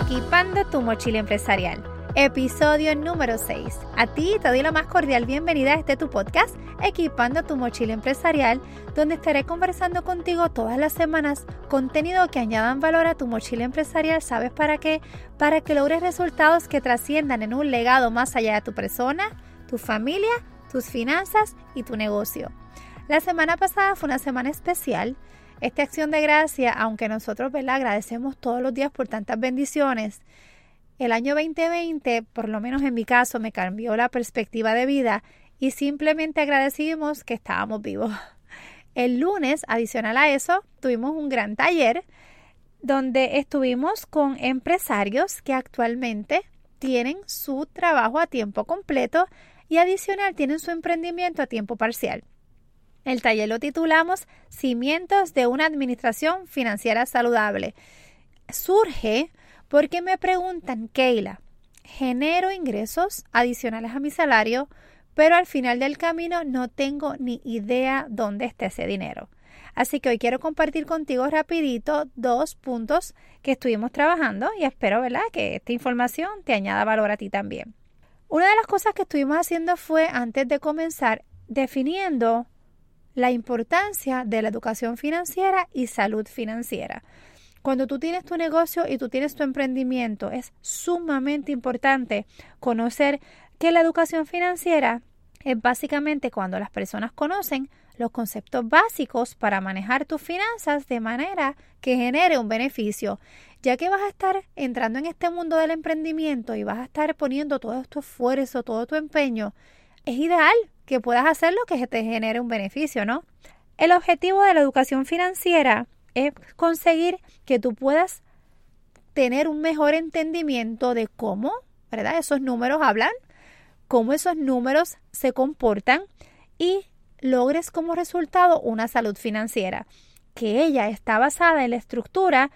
Equipando tu mochila empresarial. Episodio número 6. A ti te doy la más cordial bienvenida a este tu podcast, Equipando tu mochila empresarial, donde estaré conversando contigo todas las semanas contenido que añadan valor a tu mochila empresarial. ¿Sabes para qué? Para que logres resultados que trasciendan en un legado más allá de tu persona, tu familia, tus finanzas y tu negocio. La semana pasada fue una semana especial esta acción de gracia, aunque nosotros ¿verdad? agradecemos todos los días por tantas bendiciones, el año 2020, por lo menos en mi caso, me cambió la perspectiva de vida y simplemente agradecimos que estábamos vivos. El lunes, adicional a eso, tuvimos un gran taller donde estuvimos con empresarios que actualmente tienen su trabajo a tiempo completo y adicional tienen su emprendimiento a tiempo parcial. El taller lo titulamos Cimientos de una Administración Financiera Saludable. Surge porque me preguntan, Keila, genero ingresos adicionales a mi salario, pero al final del camino no tengo ni idea dónde está ese dinero. Así que hoy quiero compartir contigo rapidito dos puntos que estuvimos trabajando y espero, ¿verdad?, que esta información te añada valor a ti también. Una de las cosas que estuvimos haciendo fue, antes de comenzar, definiendo la importancia de la educación financiera y salud financiera. Cuando tú tienes tu negocio y tú tienes tu emprendimiento, es sumamente importante conocer que la educación financiera es básicamente cuando las personas conocen los conceptos básicos para manejar tus finanzas de manera que genere un beneficio, ya que vas a estar entrando en este mundo del emprendimiento y vas a estar poniendo todo tu esfuerzo, todo tu empeño, es ideal que puedas hacer lo que te genere un beneficio, ¿no? El objetivo de la educación financiera es conseguir que tú puedas tener un mejor entendimiento de cómo, ¿verdad? Esos números hablan, cómo esos números se comportan y logres como resultado una salud financiera, que ella está basada en la estructura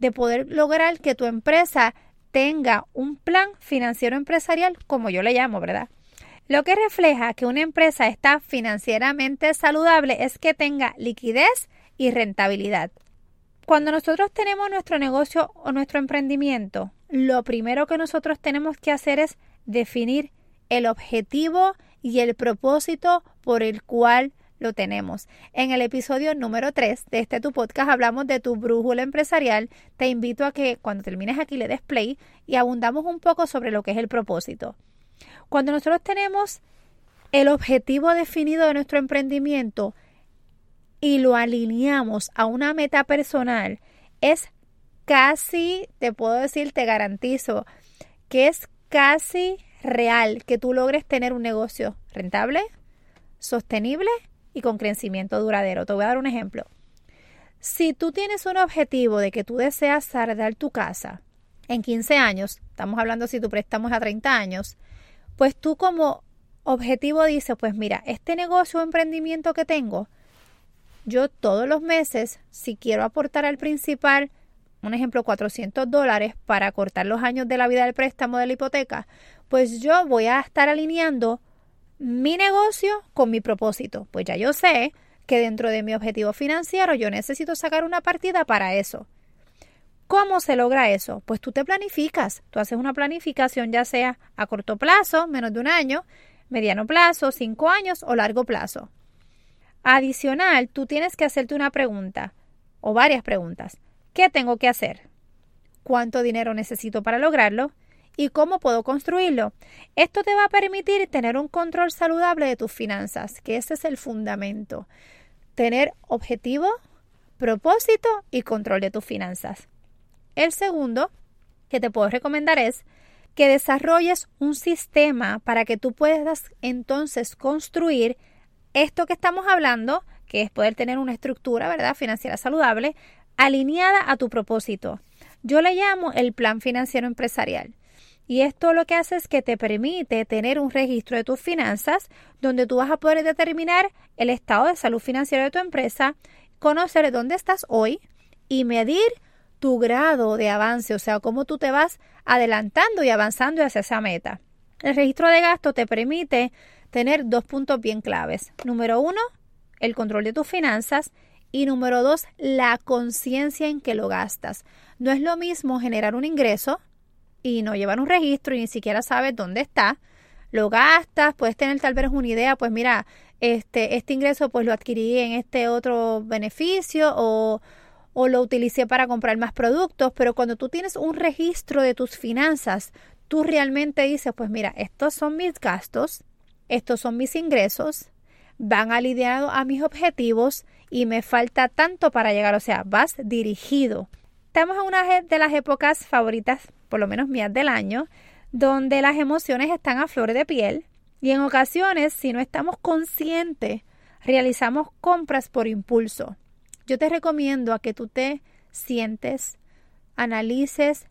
de poder lograr que tu empresa tenga un plan financiero empresarial, como yo le llamo, ¿verdad? Lo que refleja que una empresa está financieramente saludable es que tenga liquidez y rentabilidad. Cuando nosotros tenemos nuestro negocio o nuestro emprendimiento, lo primero que nosotros tenemos que hacer es definir el objetivo y el propósito por el cual lo tenemos. En el episodio número 3 de este tu podcast hablamos de tu brújula empresarial. Te invito a que cuando termines aquí le des play y abundamos un poco sobre lo que es el propósito. Cuando nosotros tenemos el objetivo definido de nuestro emprendimiento y lo alineamos a una meta personal, es casi, te puedo decir, te garantizo que es casi real que tú logres tener un negocio rentable, sostenible y con crecimiento duradero. Te voy a dar un ejemplo. Si tú tienes un objetivo de que tú deseas saldar tu casa en 15 años, estamos hablando si tu préstamo es a 30 años, pues tú como objetivo dices, pues mira, este negocio o emprendimiento que tengo, yo todos los meses, si quiero aportar al principal, un ejemplo, 400 dólares para cortar los años de la vida del préstamo de la hipoteca, pues yo voy a estar alineando mi negocio con mi propósito. Pues ya yo sé que dentro de mi objetivo financiero yo necesito sacar una partida para eso. ¿Cómo se logra eso? Pues tú te planificas, tú haces una planificación ya sea a corto plazo, menos de un año, mediano plazo, cinco años o largo plazo. Adicional, tú tienes que hacerte una pregunta o varias preguntas. ¿Qué tengo que hacer? ¿Cuánto dinero necesito para lograrlo? ¿Y cómo puedo construirlo? Esto te va a permitir tener un control saludable de tus finanzas, que ese es el fundamento. Tener objetivo, propósito y control de tus finanzas. El segundo que te puedo recomendar es que desarrolles un sistema para que tú puedas entonces construir esto que estamos hablando, que es poder tener una estructura, ¿verdad?, financiera saludable, alineada a tu propósito. Yo le llamo el plan financiero empresarial. Y esto lo que hace es que te permite tener un registro de tus finanzas donde tú vas a poder determinar el estado de salud financiera de tu empresa, conocer dónde estás hoy y medir tu grado de avance, o sea, cómo tú te vas adelantando y avanzando hacia esa meta. El registro de gasto te permite tener dos puntos bien claves. Número uno, el control de tus finanzas Y número dos, la conciencia en que lo gastas. No es lo mismo generar un ingreso y no llevar un registro y ni siquiera sabes dónde está. Lo gastas, puedes tener tal vez una idea, pues mira, este, este ingreso pues lo adquirí en este otro beneficio o, o lo utilicé para comprar más productos, pero cuando tú tienes un registro de tus finanzas, tú realmente dices, pues mira, estos son mis gastos, estos son mis ingresos, van alineados a mis objetivos y me falta tanto para llegar, o sea, vas dirigido. Estamos en una de las épocas favoritas, por lo menos mías del año, donde las emociones están a flor de piel y en ocasiones, si no estamos conscientes, realizamos compras por impulso. Yo te recomiendo a que tú te sientes, analices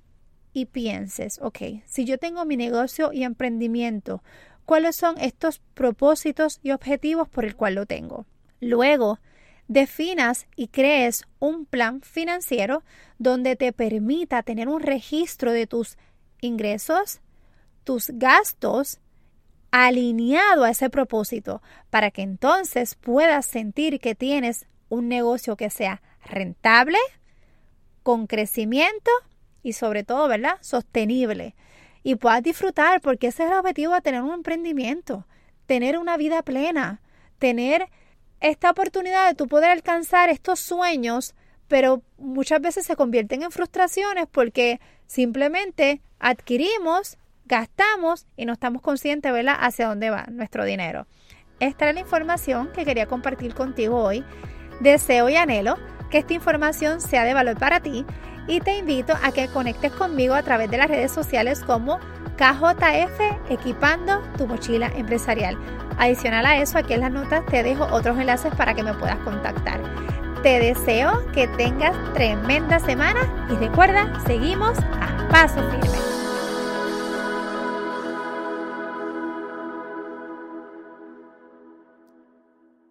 y pienses, ok, si yo tengo mi negocio y emprendimiento, ¿cuáles son estos propósitos y objetivos por el cual lo tengo? Luego, definas y crees un plan financiero donde te permita tener un registro de tus ingresos, tus gastos alineado a ese propósito para que entonces puedas sentir que tienes un negocio que sea rentable, con crecimiento y sobre todo, ¿verdad? Sostenible. Y puedas disfrutar porque ese es el objetivo de tener un emprendimiento, tener una vida plena, tener esta oportunidad de tú poder alcanzar estos sueños, pero muchas veces se convierten en frustraciones porque simplemente adquirimos, gastamos y no estamos conscientes, ¿verdad?, hacia dónde va nuestro dinero. Esta era la información que quería compartir contigo hoy. Deseo y anhelo que esta información sea de valor para ti y te invito a que conectes conmigo a través de las redes sociales como KJF Equipando tu mochila empresarial. Adicional a eso, aquí en las notas te dejo otros enlaces para que me puedas contactar. Te deseo que tengas tremenda semana y recuerda, seguimos a paso firme.